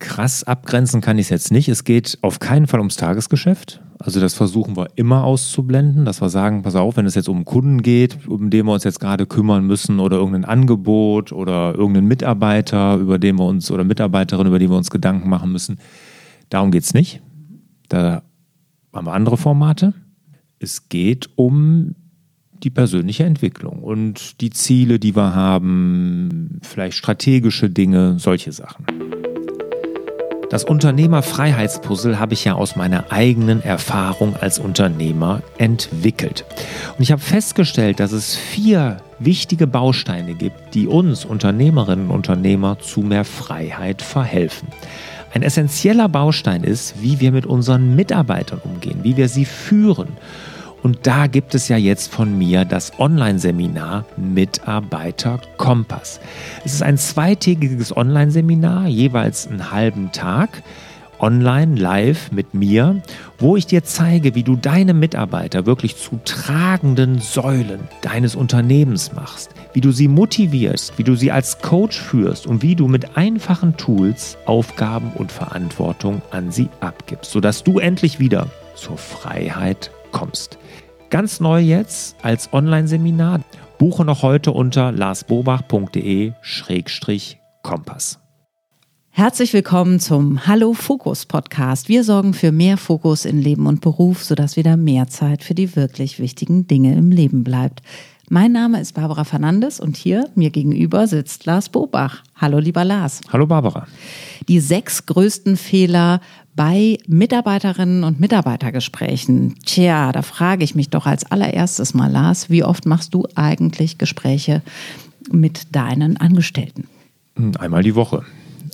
krass abgrenzen kann ich es jetzt nicht. Es geht auf keinen Fall ums Tagesgeschäft. Also das versuchen wir immer auszublenden, dass wir sagen, pass auf, wenn es jetzt um Kunden geht, um den wir uns jetzt gerade kümmern müssen oder irgendein Angebot oder irgendeinen Mitarbeiter, über den wir uns oder Mitarbeiterin, über die wir uns Gedanken machen müssen. Darum geht es nicht. Da haben wir andere Formate. Es geht um die persönliche Entwicklung und die Ziele, die wir haben, vielleicht strategische Dinge, solche Sachen. Das Unternehmerfreiheitspuzzle habe ich ja aus meiner eigenen Erfahrung als Unternehmer entwickelt. Und ich habe festgestellt, dass es vier wichtige Bausteine gibt, die uns Unternehmerinnen und Unternehmer zu mehr Freiheit verhelfen. Ein essentieller Baustein ist, wie wir mit unseren Mitarbeitern umgehen, wie wir sie führen und da gibt es ja jetzt von mir das Online-Seminar Mitarbeiter Kompass. Es ist ein zweitägiges Online-Seminar, jeweils einen halben Tag online, live mit mir, wo ich dir zeige, wie du deine Mitarbeiter wirklich zu tragenden Säulen deines Unternehmens machst, wie du sie motivierst, wie du sie als Coach führst und wie du mit einfachen Tools Aufgaben und Verantwortung an sie abgibst, sodass du endlich wieder zur Freiheit kommst. Ganz neu jetzt als Online-Seminar. Buche noch heute unter larsbobach.de-kompass. Herzlich willkommen zum Hallo Fokus Podcast. Wir sorgen für mehr Fokus in Leben und Beruf, sodass wieder mehr Zeit für die wirklich wichtigen Dinge im Leben bleibt. Mein Name ist Barbara Fernandes und hier mir gegenüber sitzt Lars Bobach. Hallo lieber Lars. Hallo Barbara. Die sechs größten Fehler bei Mitarbeiterinnen und Mitarbeitergesprächen. Tja, da frage ich mich doch als allererstes mal, Lars, wie oft machst du eigentlich Gespräche mit deinen Angestellten? Hm, einmal die Woche.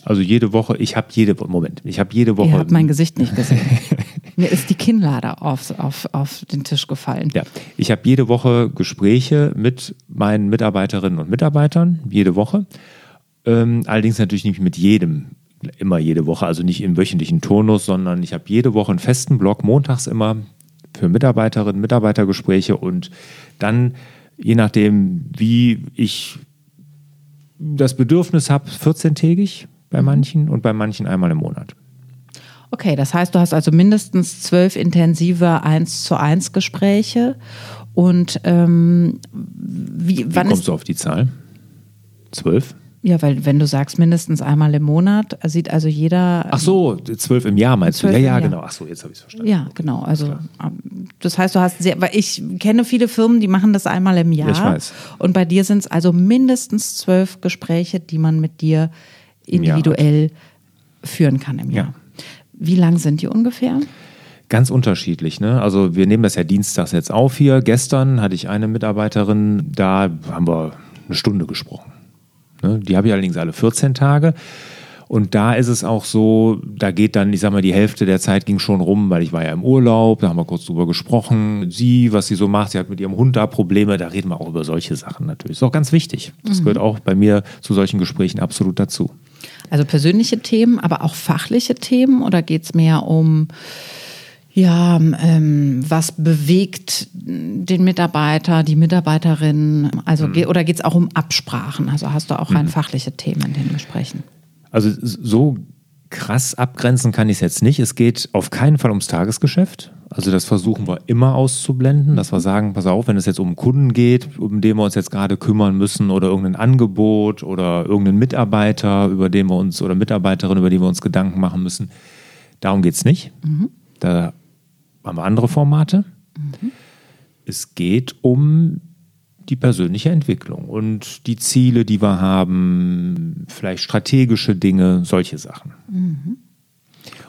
Also jede Woche, ich habe jede Moment, ich habe jede Woche. Ihr habt mein Gesicht nicht gesehen. Mir ist die Kinnlade auf, auf, auf den Tisch gefallen. Ja, ich habe jede Woche Gespräche mit meinen Mitarbeiterinnen und Mitarbeitern, jede Woche. Ähm, allerdings natürlich nicht mit jedem immer jede Woche, also nicht im wöchentlichen Turnus, sondern ich habe jede Woche einen festen Block, montags immer für Mitarbeiterinnen, Mitarbeitergespräche und dann, je nachdem, wie ich das Bedürfnis habe, 14-tägig bei mhm. manchen und bei manchen einmal im Monat. Okay, das heißt, du hast also mindestens zwölf intensive 1 zu 1 Gespräche. Und ähm, wie, wie wann kommst du auf die Zahl? Zwölf? Ja, weil wenn du sagst mindestens einmal im Monat, sieht also jeder. Ach so, zwölf im Jahr meinst du? Ja, ja, genau. Ach so, jetzt habe ich es verstanden. Ja, genau. Also ähm, das heißt, du hast sehr, weil ich kenne viele Firmen, die machen das einmal im Jahr. Ich weiß. Und bei dir sind es also mindestens zwölf Gespräche, die man mit dir individuell führen kann im Jahr. Ja. Wie lang sind die ungefähr? Ganz unterschiedlich. Ne? Also wir nehmen das ja dienstags jetzt auf hier. Gestern hatte ich eine Mitarbeiterin, da haben wir eine Stunde gesprochen. Ne? Die habe ich allerdings alle 14 Tage. Und da ist es auch so, da geht dann, ich sag mal, die Hälfte der Zeit ging schon rum, weil ich war ja im Urlaub, da haben wir kurz drüber gesprochen. Sie, was sie so macht, sie hat mit ihrem Hund da Probleme, da reden wir auch über solche Sachen natürlich. Ist auch ganz wichtig. Das mhm. gehört auch bei mir zu solchen Gesprächen absolut dazu. Also persönliche Themen, aber auch fachliche Themen oder geht es mehr um ja, ähm, was bewegt den Mitarbeiter, die Mitarbeiterin? Also mhm. oder geht es auch um Absprachen? Also hast du auch mhm. rein fachliche Themen in den Gesprächen? Also so krass abgrenzen kann ich es jetzt nicht. Es geht auf keinen Fall ums Tagesgeschäft. Also das versuchen wir immer auszublenden, dass wir sagen, pass auf, wenn es jetzt um Kunden geht, um den wir uns jetzt gerade kümmern müssen oder irgendein Angebot oder irgendeinen Mitarbeiter, über den wir uns oder Mitarbeiterin, über die wir uns Gedanken machen müssen, darum geht es nicht. Mhm. Da haben wir andere Formate. Mhm. Es geht um die persönliche Entwicklung und die Ziele, die wir haben, vielleicht strategische Dinge, solche Sachen. Mhm.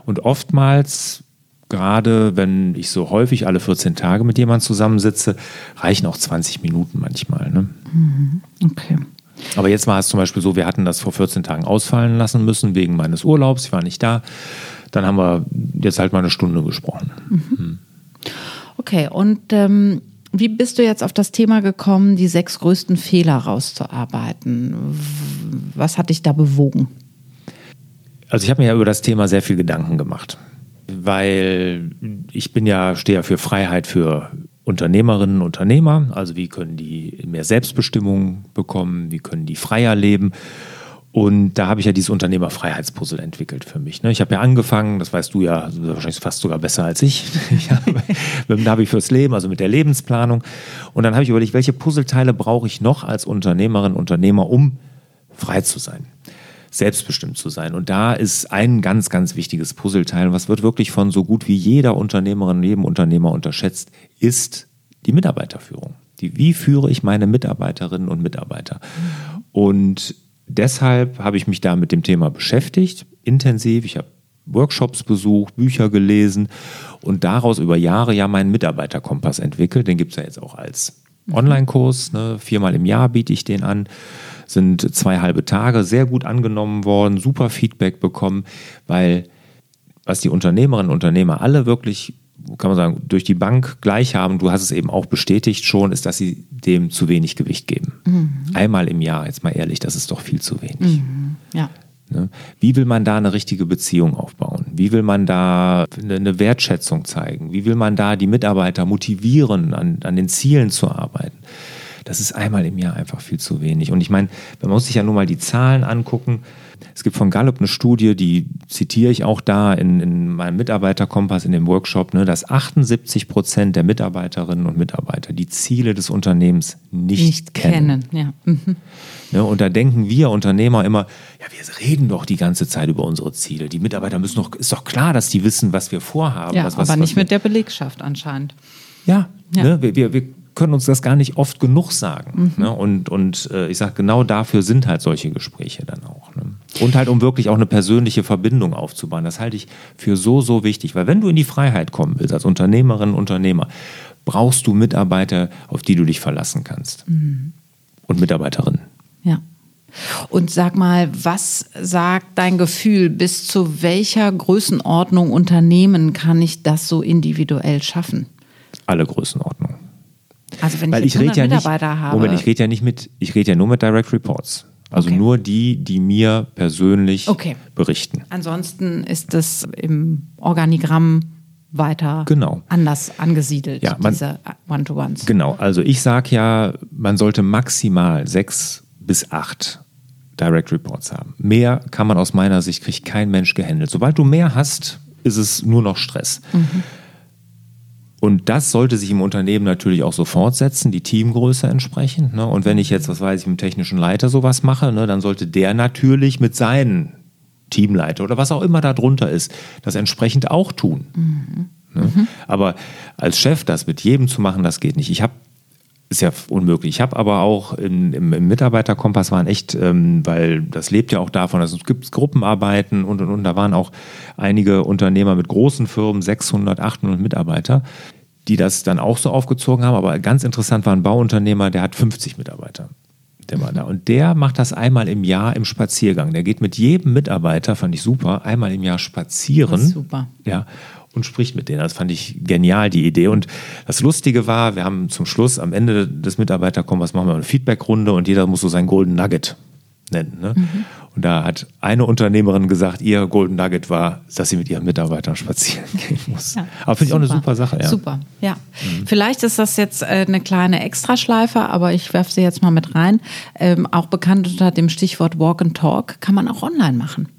Und oftmals, gerade wenn ich so häufig alle 14 Tage mit jemandem zusammensitze, reichen auch 20 Minuten manchmal. Ne? Mhm. Okay. Aber jetzt war es zum Beispiel so, wir hatten das vor 14 Tagen ausfallen lassen müssen wegen meines Urlaubs. Ich war nicht da. Dann haben wir jetzt halt mal eine Stunde gesprochen. Mhm. Okay, und ähm, wie bist du jetzt auf das Thema gekommen, die sechs größten Fehler rauszuarbeiten? Was hat dich da bewogen? Also ich habe mir ja über das Thema sehr viel Gedanken gemacht, weil ich bin ja, stehe ja für Freiheit für Unternehmerinnen und Unternehmer. Also wie können die mehr Selbstbestimmung bekommen, wie können die freier leben. Und da habe ich ja dieses Unternehmerfreiheitspuzzle entwickelt für mich. Ne? Ich habe ja angefangen, das weißt du ja wahrscheinlich fast sogar besser als ich, mit dem Navi fürs Leben, also mit der Lebensplanung. Und dann habe ich überlegt, welche Puzzleteile brauche ich noch als Unternehmerin, Unternehmer, um frei zu sein, selbstbestimmt zu sein. Und da ist ein ganz, ganz wichtiges Puzzleteil, was wird wirklich von so gut wie jeder Unternehmerin, jedem Unternehmer unterschätzt, ist die Mitarbeiterführung. Die, wie führe ich meine Mitarbeiterinnen und Mitarbeiter? Und deshalb habe ich mich da mit dem Thema beschäftigt, intensiv. Ich habe Workshops besucht, Bücher gelesen und daraus über Jahre ja meinen Mitarbeiterkompass entwickelt. Den gibt es ja jetzt auch als Online-Kurs. Ne? Viermal im Jahr biete ich den an. Sind zwei halbe Tage, sehr gut angenommen worden, super Feedback bekommen, weil was die Unternehmerinnen und Unternehmer alle wirklich kann man sagen, durch die Bank gleich haben, du hast es eben auch bestätigt schon, ist, dass sie dem zu wenig Gewicht geben. Mhm. Einmal im Jahr, jetzt mal ehrlich, das ist doch viel zu wenig. Mhm. Ja. Ne? Wie will man da eine richtige Beziehung aufbauen? Wie will man da eine Wertschätzung zeigen? Wie will man da die Mitarbeiter motivieren, an, an den Zielen zu arbeiten? Das ist einmal im Jahr einfach viel zu wenig. Und ich meine, man muss sich ja nur mal die Zahlen angucken. Es gibt von Gallup eine Studie, die zitiere ich auch da in, in meinem Mitarbeiterkompass in dem Workshop, ne, dass 78 Prozent der Mitarbeiterinnen und Mitarbeiter die Ziele des Unternehmens nicht, nicht kennen. kennen ja. mhm. ne, und da denken wir Unternehmer immer, ja, wir reden doch die ganze Zeit über unsere Ziele. Die Mitarbeiter müssen doch, ist doch klar, dass die wissen, was wir vorhaben. Ja, was, was, aber nicht mit der Belegschaft anscheinend. Ja, ja. Ne, wir, wir, wir können uns das gar nicht oft genug sagen. Mhm. Ne? Und, und äh, ich sage, genau dafür sind halt solche Gespräche dann auch. Ne? Und halt, um wirklich auch eine persönliche Verbindung aufzubauen. Das halte ich für so, so wichtig. Weil wenn du in die Freiheit kommen willst, als Unternehmerin, Unternehmer, brauchst du Mitarbeiter, auf die du dich verlassen kannst. Mhm. Und Mitarbeiterinnen. Ja. Und sag mal, was sagt dein Gefühl, bis zu welcher Größenordnung Unternehmen kann ich das so individuell schaffen? Alle Größenordnungen. Also wenn ich, Weil ich rede ja nicht, habe. Moment, ich rede ja nicht mit, ich rede ja nur mit Direct Reports. Also okay. nur die, die mir persönlich okay. berichten. Ansonsten ist es im Organigramm weiter genau. anders angesiedelt, ja, man, diese One-to-Ones. Genau, also ich sage ja, man sollte maximal sechs bis acht Direct Reports haben. Mehr kann man aus meiner Sicht, kriegt kein Mensch gehandelt. Sobald du mehr hast, ist es nur noch Stress. Mhm. Und das sollte sich im Unternehmen natürlich auch so fortsetzen, die Teamgröße entsprechend. Ne? Und wenn ich jetzt, was weiß ich, mit dem technischen Leiter sowas mache, ne, dann sollte der natürlich mit seinen Teamleiter oder was auch immer da drunter ist, das entsprechend auch tun. Mhm. Ne? Mhm. Aber als Chef das mit jedem zu machen, das geht nicht. Ich habe ist ja unmöglich. Ich habe aber auch in, im, im, Mitarbeiterkompass waren echt, ähm, weil das lebt ja auch davon, also es gibt Gruppenarbeiten und und und. Da waren auch einige Unternehmer mit großen Firmen, 600, 800 Mitarbeiter, die das dann auch so aufgezogen haben. Aber ganz interessant war ein Bauunternehmer, der hat 50 Mitarbeiter. Der war da. Und der macht das einmal im Jahr im Spaziergang. Der geht mit jedem Mitarbeiter, fand ich super, einmal im Jahr spazieren. super. Ja und spricht mit denen. Das fand ich genial, die Idee. Und das Lustige war, wir haben zum Schluss am Ende des Mitarbeiterkommens machen wir eine Feedbackrunde und jeder muss so sein Golden Nugget nennen. Ne? Mhm. Und da hat eine Unternehmerin gesagt, ihr Golden Nugget war, dass sie mit ihren Mitarbeitern spazieren gehen muss. Ja, aber finde ich auch eine super Sache. Ja. Super, ja. Mhm. Vielleicht ist das jetzt äh, eine kleine Extraschleife, aber ich werfe sie jetzt mal mit rein. Ähm, auch bekannt unter dem Stichwort Walk and Talk kann man auch online machen.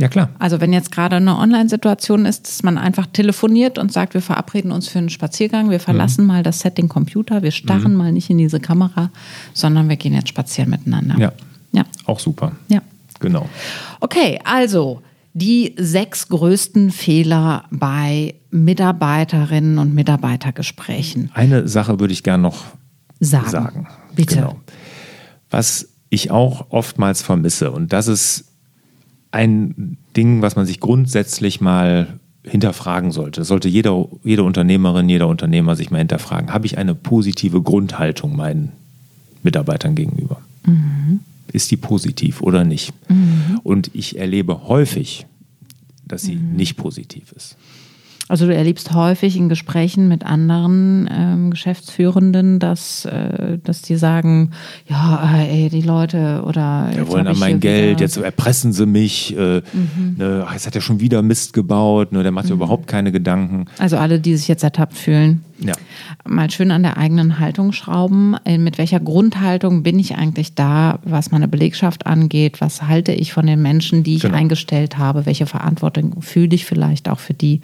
Ja, klar. Also wenn jetzt gerade eine Online-Situation ist, dass man einfach telefoniert und sagt, wir verabreden uns für einen Spaziergang, wir verlassen mhm. mal das Setting Computer, wir starren mhm. mal nicht in diese Kamera, sondern wir gehen jetzt spazieren miteinander. Ja. Ja. Auch super. Ja. Genau. Okay, also die sechs größten Fehler bei Mitarbeiterinnen und Mitarbeitergesprächen. Eine Sache würde ich gerne noch sagen. sagen. Bitte. Genau. Was ich auch oftmals vermisse, und das ist ein Ding, was man sich grundsätzlich mal hinterfragen sollte. Das sollte jeder, jede Unternehmerin, jeder Unternehmer sich mal hinterfragen. Habe ich eine positive Grundhaltung meinen Mitarbeitern gegenüber? Mhm. Ist die positiv oder nicht? Mhm. Und ich erlebe häufig, dass sie mhm. nicht positiv ist. Also du erlebst häufig in Gesprächen mit anderen ähm, Geschäftsführenden, dass, äh, dass die sagen, ja, äh, ey, die Leute oder Wir wollen an mein Geld, jetzt erpressen sie mich, äh, mhm. ne, jetzt hat er schon wieder Mist gebaut, ne, der macht mhm. überhaupt keine Gedanken. Also alle, die sich jetzt ertappt fühlen. Ja. Mal schön an der eigenen Haltung schrauben. Äh, Mit welcher Grundhaltung bin ich eigentlich da, was meine Belegschaft angeht? Was halte ich von den Menschen, die ich Genau. eingestellt habe? Welche Verantwortung fühle ich vielleicht auch für die?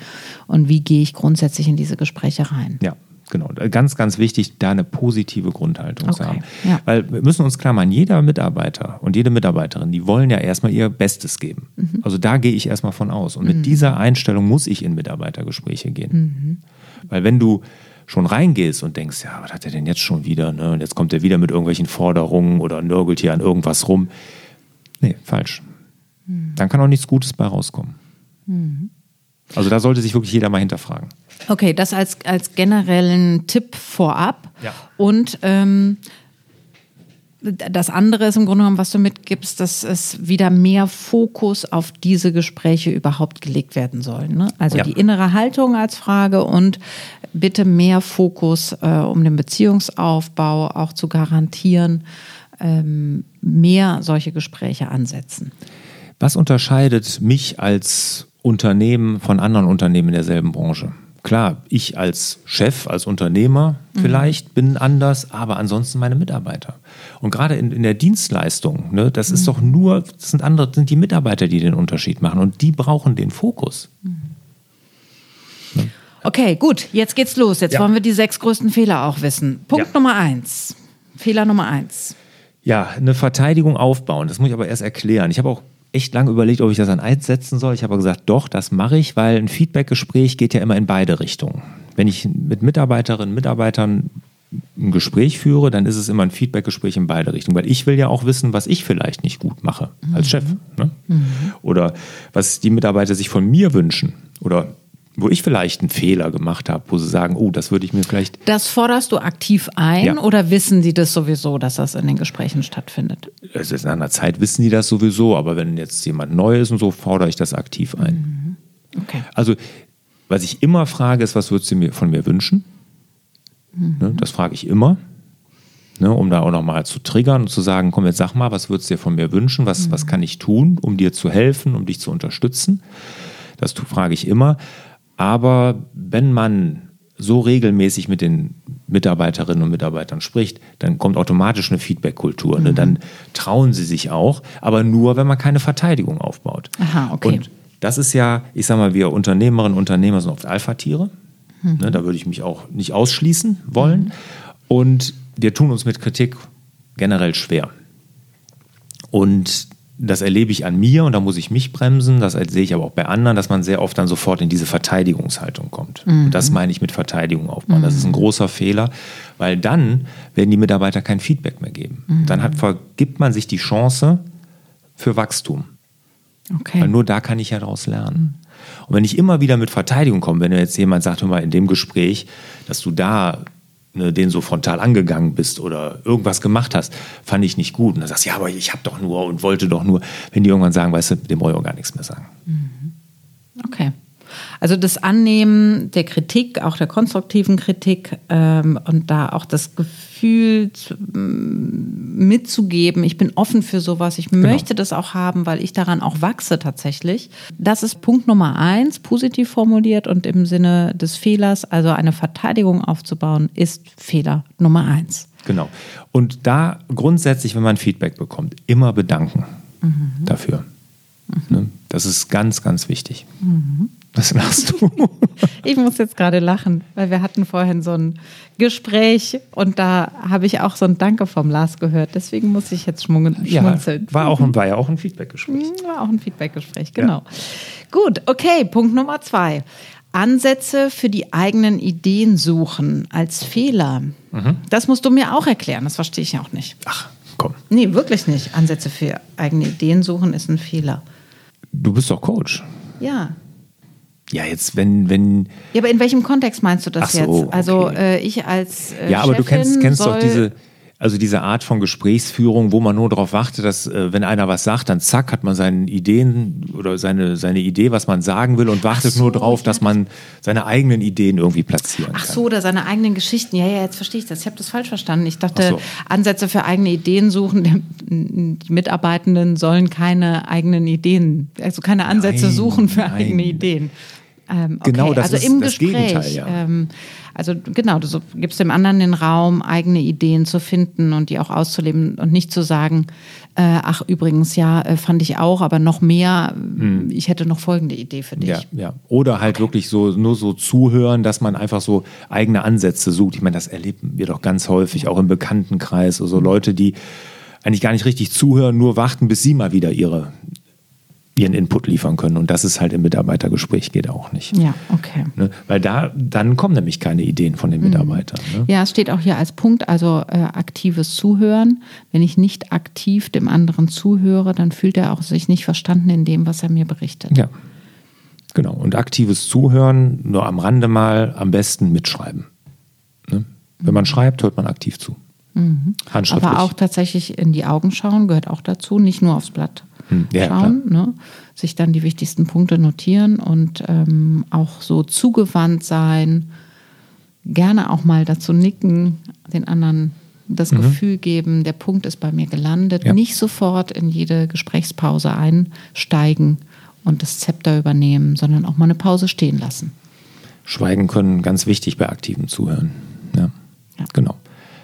Und wie gehe ich grundsätzlich in diese Gespräche rein? Ja, genau. Ganz, ganz wichtig, da eine positive Grundhaltung zu Okay, haben. ja. Weil wir müssen uns klar machen, jeder Mitarbeiter und jede Mitarbeiterin, die wollen ja erstmal ihr Bestes geben. Mhm. Also da gehe ich erstmal von aus. Und mit dieser Einstellung muss ich in Mitarbeitergespräche gehen. Mhm. Weil wenn du schon reingehst und denkst, ja, was hat er denn jetzt schon wieder? Ne? Und jetzt kommt er wieder mit irgendwelchen Forderungen oder nörgelt hier an irgendwas rum. Nee, falsch. Mhm. Dann kann auch nichts Gutes bei rauskommen. Also da sollte sich wirklich jeder mal hinterfragen. Okay, das als, als generellen Tipp vorab. Ja. Und ähm, das andere ist im Grunde genommen, was du mitgibst, dass es wieder mehr Fokus auf diese Gespräche überhaupt gelegt werden soll. Ne? Also Ja. die innere Haltung als Frage und bitte mehr Fokus, äh, um den Beziehungsaufbau auch zu garantieren, ähm, mehr solche Gespräche ansetzen. Was unterscheidet mich als Unternehmen von anderen Unternehmen in derselben Branche? Klar, ich als Chef, als Unternehmer vielleicht bin anders, aber ansonsten meine Mitarbeiter. Und gerade in, in der Dienstleistung, ne, das ist doch nur, das sind andere, sind die Mitarbeiter, die den Unterschied machen und die brauchen den Fokus. Okay, gut, jetzt geht's los. Jetzt Ja. wollen wir die sechs größten Fehler auch wissen. Punkt Ja. Nummer eins. Fehler Nummer eins. Ja, eine Verteidigung aufbauen. Das muss ich aber erst erklären. Ich habe auch echt lange überlegt, ob ich das an eins setzen soll. Ich habe aber gesagt, doch, das mache ich, weil ein Feedbackgespräch geht ja immer in beide Richtungen. Wenn ich mit Mitarbeiterinnen und Mitarbeitern ein Gespräch führe, dann ist es immer ein Feedbackgespräch in beide Richtungen, weil ich will ja auch wissen, was ich vielleicht nicht gut mache als Chef. Ne? Oder was die Mitarbeiter sich von mir wünschen. Oder wo ich vielleicht einen Fehler gemacht habe, wo sie sagen, oh, das würde ich mir vielleicht Das forderst du aktiv ein Ja. oder wissen die das sowieso, dass das in den Gesprächen stattfindet? also in einer Zeit wissen die das sowieso, aber wenn jetzt jemand neu ist und so, fordere ich das aktiv ein. Okay. Also, was ich immer frage, ist, was würdest du mir von mir wünschen? Ne, das frage ich immer, ne, um da auch nochmal zu triggern und zu sagen, komm, jetzt sag mal, was würdest du dir von mir wünschen? Was, was kann ich tun, um dir zu helfen, um dich zu unterstützen? Das frage ich immer. Aber wenn man so regelmäßig mit den Mitarbeiterinnen und Mitarbeitern spricht, dann kommt automatisch eine Feedback-Kultur. Ne? Dann trauen sie sich auch, aber nur, wenn man keine Verteidigung aufbaut. Aha, okay. Und das ist ja, ich sag mal, wir Unternehmerinnen und Unternehmer sind oft Alpha-Tiere. Ne, da würde ich mich auch nicht ausschließen wollen. Und wir tun uns mit Kritik generell schwer. Und das erlebe ich an mir und da muss ich mich bremsen. Das sehe ich aber auch bei anderen, dass man sehr oft dann sofort in diese Verteidigungshaltung kommt. Und das meine ich mit Verteidigung aufbauen. Das ist ein großer Fehler, weil dann werden die Mitarbeiter kein Feedback mehr geben. Dann hat, vergibt man sich die Chance für Wachstum. Okay. Weil nur da kann ich ja daraus lernen. Und wenn ich immer wieder mit Verteidigung komme, wenn jetzt jemand sagt, hör mal, in dem Gespräch, dass du da ne, den so frontal angegangen bist oder irgendwas gemacht hast, fand ich nicht gut. Und dann sagst du, ja, aber ich habe doch nur und wollte doch nur. Wenn die irgendwann sagen, weißt du, dem brauche ich auch gar nichts mehr sagen. Okay. Also das Annehmen der Kritik, auch der konstruktiven Kritik ähm, und da auch das Gefühl zu, m, mitzugeben, ich bin offen für sowas, ich möchte das auch haben, weil ich daran auch wachse tatsächlich. Das ist Punkt Nummer eins, positiv formuliert und im Sinne des Fehlers, also eine Verteidigung aufzubauen, ist Fehler Nummer eins. Genau. Und da grundsätzlich, wenn man Feedback bekommt, immer bedanken dafür. Ne? Das ist ganz, ganz wichtig. Was lachst du? Ich muss jetzt gerade lachen, weil wir hatten vorhin so ein Gespräch und da habe ich auch so ein Danke vom Lars gehört. Deswegen muss ich jetzt schmunzeln. war, auch, ein- war ja auch ein Feedbackgespräch. Hm, War auch ein Feedbackgespräch, genau. Gut, okay, Punkt Nummer zwei. Ansätze für die eigenen Ideen suchen als Fehler. Das musst du mir auch erklären, das verstehe ich auch nicht. Ach, komm. Nee, wirklich nicht. Ansätze für eigene Ideen suchen ist ein Fehler. Du bist doch Coach. Ja. Ja, jetzt, wenn, wenn, Ja, aber in welchem Kontext meinst du das Ach so, jetzt? Also okay. äh, ich als äh, ja, aber du Chefin kennst, kennst doch diese, also diese Art von Gesprächsführung, wo man nur darauf wartet, dass, äh, wenn einer was sagt, dann zack, hat man seine Ideen oder seine, seine Idee, was man sagen will und wartet so, nur darauf, dass man seine eigenen Ideen irgendwie platzieren Ach kann. so, oder seine eigenen Geschichten. Ja, ja, jetzt verstehe ich das. Ich habe das falsch verstanden. Ich dachte, Ach so. Ansätze für eigene Ideen suchen. Die Mitarbeitenden sollen keine eigenen Ideen, also keine Ansätze Nein, suchen für nein. eigene Ideen. Ähm, okay. Genau, das also ist im das Gespräch. Gegenteil, ja. Ähm, also genau, du so, gibst dem anderen den Raum, eigene Ideen zu finden und die auch auszuleben und nicht zu sagen, äh, ach übrigens, ja, äh, fand ich auch, aber noch mehr, ich hätte noch folgende Idee für dich. Hm. Ja, ja. Oder halt wirklich so nur so zuhören, dass man einfach so eigene Ansätze sucht. Ich meine, das erleben wir doch ganz häufig, auch im Bekanntenkreis. Also Leute, die eigentlich gar nicht richtig zuhören, nur warten, bis sie mal wieder ihre, ihren Input liefern können. Und das ist halt im Mitarbeitergespräch geht auch nicht. Ja, okay. Ne? Weil da, dann kommen nämlich keine Ideen von den Mitarbeitern. Ne? Ja, es steht auch hier als Punkt, also äh, aktives Zuhören. Wenn ich nicht aktiv dem anderen zuhöre, dann fühlt er auch sich nicht verstanden in dem, was er mir berichtet. Ja, genau. Und aktives Zuhören, nur am Rande mal, am besten mitschreiben. Ne? Wenn man schreibt, hört man aktiv zu. Handschriftlich. Aber auch tatsächlich in die Augen schauen gehört auch dazu, nicht nur aufs Blatt ja, schauen, ne? sich dann die wichtigsten Punkte notieren und ähm, auch so zugewandt sein, gerne auch mal dazu nicken, den anderen das Gefühl geben, der Punkt ist bei mir gelandet, Mhm. Ja. nicht sofort in jede Gesprächspause einsteigen und das Zepter übernehmen, sondern auch mal eine Pause stehen lassen. Schweigen können ganz wichtig bei aktivem Zuhören. Ja. Ja. Genau.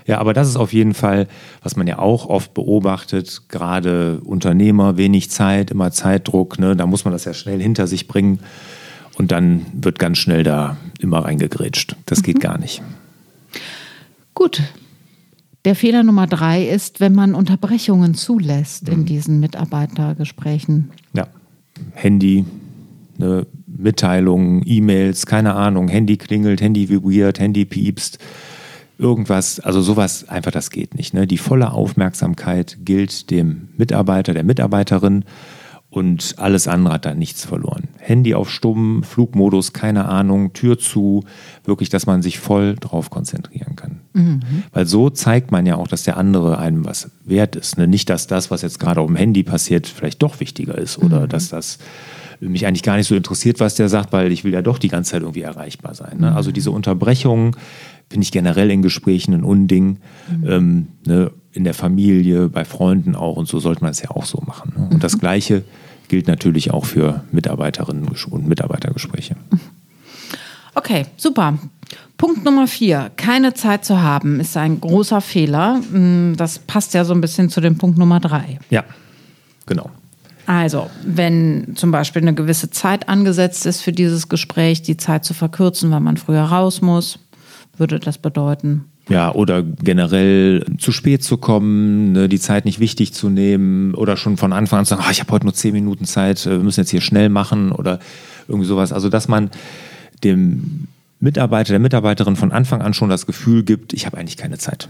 Ja, aber das ist auf jeden Fall, was man ja auch oft beobachtet, gerade Unternehmer, wenig Zeit, immer Zeitdruck, ne? da muss man das ja schnell hinter sich bringen und dann wird ganz schnell da immer reingegrätscht. Das geht gar nicht. Gut. Der Fehler Nummer drei ist, wenn man Unterbrechungen zulässt Mhm. in diesen Mitarbeitergesprächen. Ja, Handy, ne, Mitteilungen, E-Mails, keine Ahnung, Handy klingelt, Handy vibriert, Handy piepst, irgendwas, also sowas, einfach das geht nicht. Ne? Die volle Aufmerksamkeit gilt dem Mitarbeiter, der Mitarbeiterin und alles andere hat da nichts verloren. Handy auf Stumm, Flugmodus, keine Ahnung, Tür zu, wirklich, dass man sich voll drauf konzentrieren kann. Weil so zeigt man ja auch, dass der andere einem was wert ist. Ne? Nicht, dass das, was jetzt gerade auf dem Handy passiert, vielleicht doch wichtiger ist oder dass das mich eigentlich gar nicht so interessiert, was der sagt, weil ich will ja doch die ganze Zeit irgendwie erreichbar sein. Ne? Also diese Unterbrechungen finde ich generell in Gesprächen ein Unding. Ähm, ne? In der Familie, bei Freunden auch und so sollte man es ja auch so machen. Ne? Und das Gleiche gilt natürlich auch für Mitarbeiterinnen und Mitarbeitergespräche. Okay, super. Punkt Nummer vier. Keine Zeit zu haben ist ein großer Fehler. Mm, Das passt ja so ein bisschen zu dem Punkt Nummer drei. Ja, genau. Also, wenn zum Beispiel eine gewisse Zeit angesetzt ist für dieses Gespräch, die Zeit zu verkürzen, weil man früher raus muss, würde das bedeuten. Ja, oder generell zu spät zu kommen, ne, die Zeit nicht wichtig zu nehmen oder schon von Anfang an zu sagen, "Ah, ich habe heute nur zehn Minuten Zeit, äh, wir müssen jetzt hier schnell machen oder irgendwie sowas. Also, dass man dem Mitarbeiter, der Mitarbeiterin von Anfang an schon das Gefühl gibt, ich habe eigentlich keine Zeit.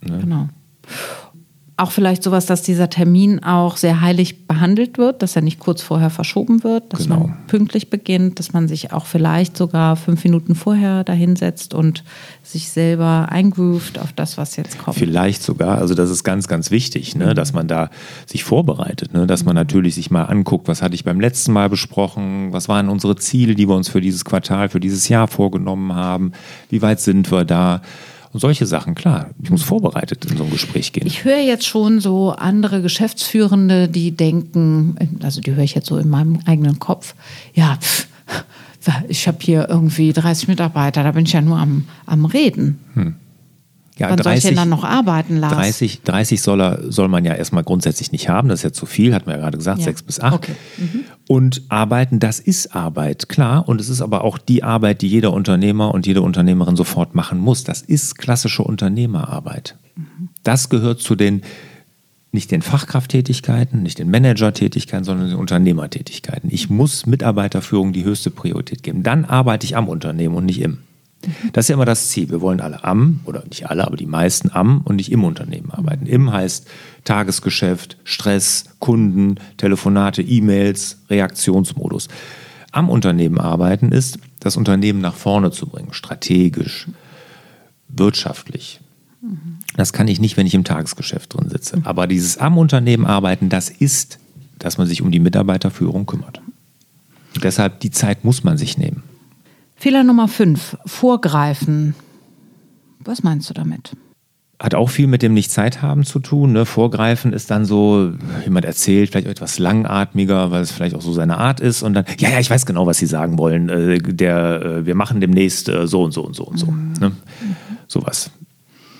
Genau. Auch vielleicht sowas, dass dieser Termin auch sehr heilig behandelt wird, dass er nicht kurz vorher verschoben wird, dass Genau. man pünktlich beginnt, dass man sich auch vielleicht sogar fünf Minuten vorher dahinsetzt und sich selber eingroovt auf das, was jetzt kommt. Vielleicht sogar, also das ist ganz, ganz wichtig, ne, dass man da sich vorbereitet, ne, dass man natürlich sich mal anguckt, was hatte ich beim letzten Mal besprochen, was waren unsere Ziele, die wir uns für dieses Quartal, für dieses Jahr vorgenommen haben, wie weit sind wir da und solche Sachen, klar, ich muss vorbereitet in so ein Gespräch gehen. Ich höre jetzt schon so andere Geschäftsführende, die denken, also die höre ich jetzt so in meinem eigenen Kopf, ja, pff, ich habe hier irgendwie 30 Mitarbeiter, da bin ich ja nur am, am Reden. Ja, Wann soll ich denn dann noch arbeiten, Lars? 30, 30 soll, er, soll man ja erstmal grundsätzlich nicht haben, das ist ja zu viel, hatten wir ja gerade gesagt, Ja. sechs bis acht. Okay. Mhm. Und arbeiten, das ist Arbeit, klar. Und es ist aber auch die Arbeit, die jeder Unternehmer und jede Unternehmerin sofort machen muss. Das ist klassische Unternehmerarbeit. Das gehört zu den, nicht den Fachkrafttätigkeiten, nicht den Managertätigkeiten, sondern den Unternehmertätigkeiten. Ich muss Mitarbeiterführung die höchste Priorität geben. Dann arbeite ich am Unternehmen und nicht im. Das ist ja immer das Ziel. Wir wollen alle am, oder nicht alle, aber die meisten am und nicht im Unternehmen arbeiten. Im heißt Tagesgeschäft, Stress, Kunden, Telefonate, E-Mails, Reaktionsmodus. Am Unternehmen arbeiten ist, das Unternehmen nach vorne zu bringen, strategisch, wirtschaftlich. Das kann ich nicht, wenn ich im Tagesgeschäft drin sitze. Aber dieses am Unternehmen arbeiten, das ist, dass man sich um die Mitarbeiterführung kümmert. Deshalb die Zeit muss man sich nehmen. Fehler Nummer 5, vorgreifen. Was meinst du damit? hat auch viel mit dem Nicht-Zeit haben zu tun. Ne? Vorgreifen ist dann so, jemand erzählt vielleicht etwas langatmiger, weil es vielleicht auch so seine Art ist. Und dann, ja, ja, ich weiß genau, was Sie sagen wollen. Äh, der, äh, wir machen demnächst äh, so und so und so und so. Mhm. Ne? Sowas.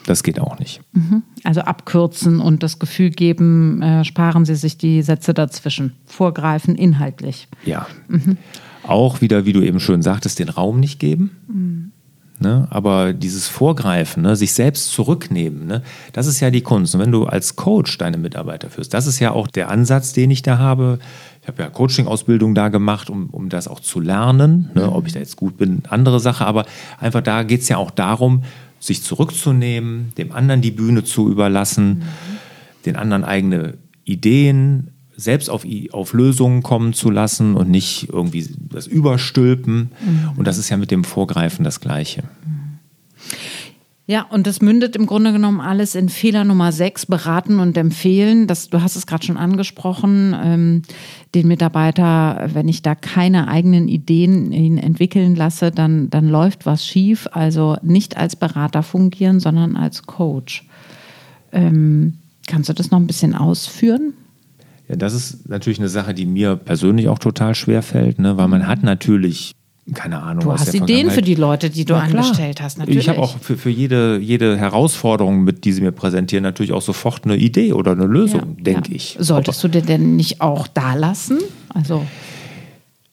Das geht auch nicht. Mhm. Also abkürzen und das Gefühl geben, äh, sparen Sie sich die Sätze dazwischen. Vorgreifen inhaltlich. Ja. Mhm. Auch wieder, wie du eben schön sagtest, den Raum nicht geben. Mhm. Ne? Aber dieses Vorgreifen, ne? sich selbst zurücknehmen, ne? das ist ja die Kunst. Und wenn du als Coach deine Mitarbeiter führst, das ist ja auch der Ansatz, den ich da habe. Ich habe ja Coaching-Ausbildung da gemacht, um, um das auch zu lernen. Ne? Ob ich da jetzt gut bin, andere Sache. Aber einfach da geht es ja auch darum, sich zurückzunehmen, dem anderen die Bühne zu überlassen, mhm. den anderen eigene Ideen selbst auf, auf Lösungen kommen zu lassen und nicht irgendwie das Überstülpen. Mhm. Und das ist ja mit dem Vorgreifen das Gleiche. Ja, und das mündet im Grunde genommen alles in Fehler Nummer 6, beraten und empfehlen. Das, du hast es gerade schon angesprochen, ähm, den Mitarbeiter, wenn ich da keine eigenen Ideen ihn entwickeln lasse, dann, dann läuft was schief. Also nicht als Berater fungieren, sondern als Coach. Ähm, kannst du das noch ein bisschen ausführen? Ja, das ist natürlich eine Sache, die mir persönlich auch total schwer fällt, ne? weil man hat natürlich keine Ahnung. Du hast Ideen für die Leute, die du ja, angestellt hast, natürlich. Ich habe auch für, für jede, jede Herausforderung, mit die sie mir präsentieren, natürlich auch sofort eine Idee oder eine Lösung, ja, denke ja. ich. Solltest Aber, du dir denn nicht auch da lassen? Also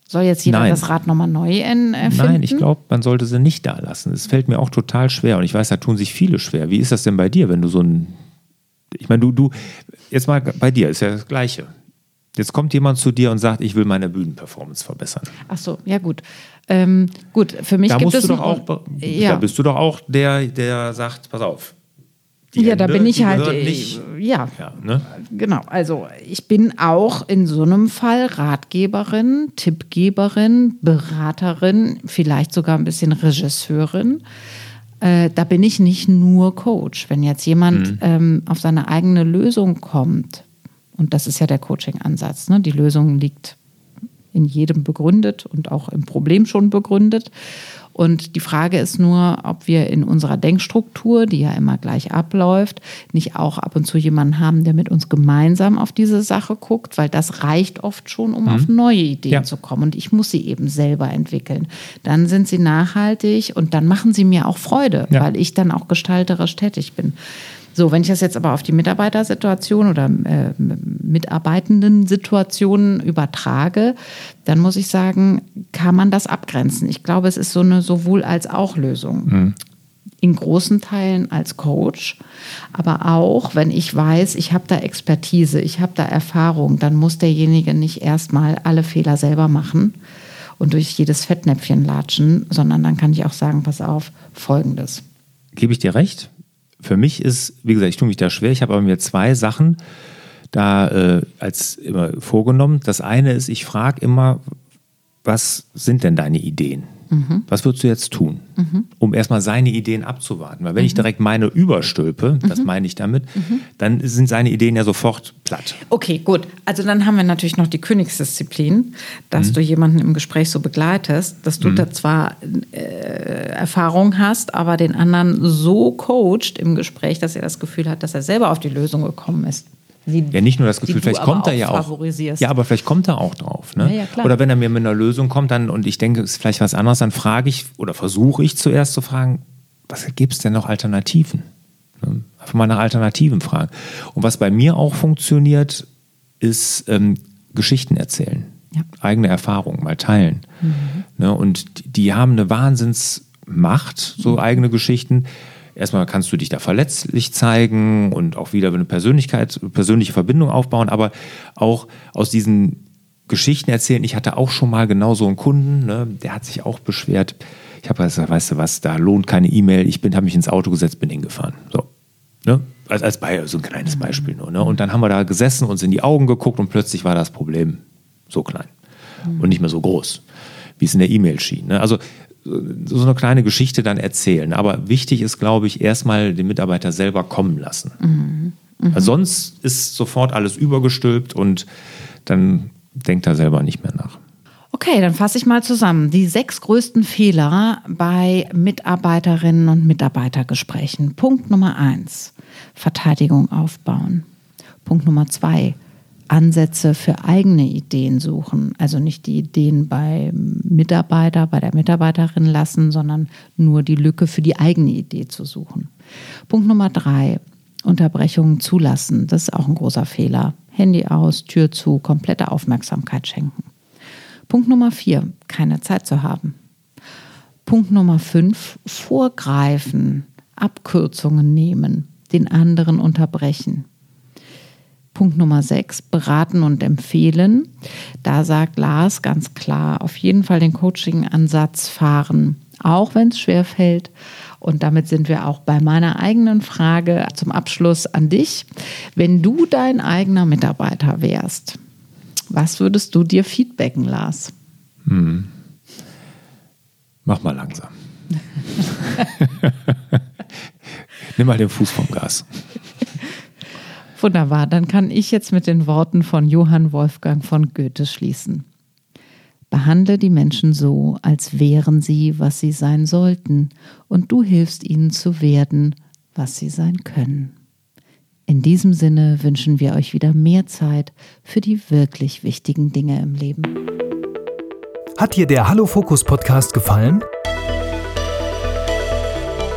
soll jetzt jeder Nein. das Rad nochmal neu erfinden? Nein, ich glaube, man sollte sie nicht da lassen. Es fällt mir auch total schwer und ich weiß, da tun sich viele schwer. Wie ist das denn bei dir, wenn du so ein ich meine, du, du, jetzt mal bei dir ist ja das Gleiche. Jetzt kommt jemand zu dir und sagt, ich will meine Bühnenperformance verbessern. Ach so, ja gut. Ähm, gut, für mich da gibt es du doch auch, ja. Da bist du doch auch der, der sagt, pass auf. ja, Hände, da bin ich halt, nicht, ja, ja ne? genau. Also ich bin auch in so einem Fall Ratgeberin, Tippgeberin, Beraterin, vielleicht sogar ein bisschen Regisseurin äh, da bin ich nicht nur Coach. Wenn jetzt jemand mhm. ähm, auf seine eigene Lösung kommt, und das ist ja der Coaching-Ansatz, ne? die Lösung liegt in jedem begründet und auch im Problem schon begründet. Und die Frage ist nur, ob wir in unserer Denkstruktur, die ja immer gleich abläuft, nicht auch ab und zu jemanden haben, der mit uns gemeinsam auf diese Sache guckt, weil das reicht oft schon, um mhm. auf neue Ideen ja. zu kommen. Und ich muss sie eben selber entwickeln. Dann sind sie nachhaltig und dann machen sie mir auch Freude, ja. weil ich dann auch gestalterisch tätig bin. So, wenn ich das jetzt aber auf die Mitarbeitersituation oder äh, Mitarbeitenden-Situationen übertrage, dann muss ich sagen, kann man das abgrenzen. Ich glaube, es ist so eine sowohl als auch Lösung. Mhm. In großen Teilen als Coach, aber auch, wenn ich weiß, ich habe da Expertise, ich habe da Erfahrung, dann muss derjenige nicht erstmal alle Fehler selber machen und durch jedes Fettnäpfchen latschen, sondern dann kann ich auch sagen, pass auf, folgendes. Gebe ich dir recht? Für mich ist, wie gesagt, ich tue mich da schwer. Ich habe aber mir zwei Sachen da äh, als immer vorgenommen. Das eine ist, ich frage immer, was sind denn deine Ideen? Mhm. Was würdest du jetzt tun, mhm. um erstmal seine Ideen abzuwarten? Weil wenn mhm. ich direkt meine überstülpe, das mhm. meine ich damit, mhm. dann sind seine Ideen ja sofort platt. Okay, gut. Also dann haben wir natürlich noch die Königsdisziplin, dass du jemanden im Gespräch so begleitest, dass du da zwar äh, Erfahrung hast, aber den anderen so coacht im Gespräch, dass er das Gefühl hat, dass er selber auf die Lösung gekommen ist. Die, ja, nicht nur das Gefühl, vielleicht kommt er ja auch. Ja, aber vielleicht kommt er auch drauf. Ne? Ja, ja, oder wenn er mir mit einer Lösung kommt dann und ich denke, es ist vielleicht was anderes, dann frage ich oder versuche ich zuerst zu fragen, was gibt es denn noch Alternativen? Ne? Einfach mal nach Alternativen fragen. Und was bei mir auch funktioniert, ist ähm, Geschichten erzählen. Ja. Eigene Erfahrungen mal teilen. Mhm. Ne? Und die, haben eine Wahnsinnsmacht, so mhm. eigene Geschichten erstmal kannst du dich da verletzlich zeigen und auch wieder eine Persönlichkeit, persönliche Verbindung aufbauen, aber auch aus diesen Geschichten erzählen. Ich hatte auch schon mal genau so einen Kunden, ne, der hat sich auch beschwert. Ich habe gesagt, weißt du was, da lohnt keine E-Mail. Ich bin, habe mich ins Auto gesetzt, bin hingefahren. So, ne? als, als Be so ein kleines Beispiel nur. Ne? Und dann haben wir da gesessen, uns in die Augen geguckt und plötzlich war das Problem so klein und nicht mehr so groß, wie es in der E-Mail schien. Ne? Also so eine kleine Geschichte dann erzählen. Aber wichtig ist, glaube ich, erstmal den Mitarbeiter selber kommen lassen. Mhm. Mhm. sonst ist sofort alles übergestülpt und dann denkt er selber nicht mehr nach. Okay, dann fasse ich mal zusammen. Die sechs größten Fehler bei Mitarbeiterinnen und Mitarbeitergesprächen. Punkt Nummer eins. Verteidigung aufbauen. Punkt Nummer zwei, Ansätze für eigene Ideen suchen. Also nicht die Ideen beim Mitarbeiter, bei der Mitarbeiterin lassen, sondern nur die Lücke für die eigene Idee zu suchen. Punkt Nummer drei, Unterbrechungen zulassen. Das ist auch ein großer Fehler. Handy aus, Tür zu, komplette Aufmerksamkeit schenken. Punkt Nummer vier, keine Zeit zu haben. Punkt Nummer fünf, vorgreifen, Abkürzungen nehmen, den anderen unterbrechen. Punkt Nummer sechs, beraten und empfehlen. Da sagt Lars ganz klar, auf jeden Fall den Coaching-Ansatz fahren, auch wenn es schwer fällt. Und damit sind wir auch bei meiner eigenen Frage zum Abschluss an dich. Wenn du dein eigener Mitarbeiter wärst, was würdest du dir feedbacken, Lars? Hm. Mach mal langsam. Nimm mal den Fuß vom Gas. Wunderbar, dann kann ich jetzt mit den Worten von Johann Wolfgang von Goethe schließen. Behandle die Menschen so, als wären sie, was sie sein sollten, und du hilfst ihnen zu werden, was sie sein können. In diesem Sinne wünschen wir euch wieder mehr Zeit für die wirklich wichtigen Dinge im Leben. Hat dir der Hallo Fokus Podcast gefallen?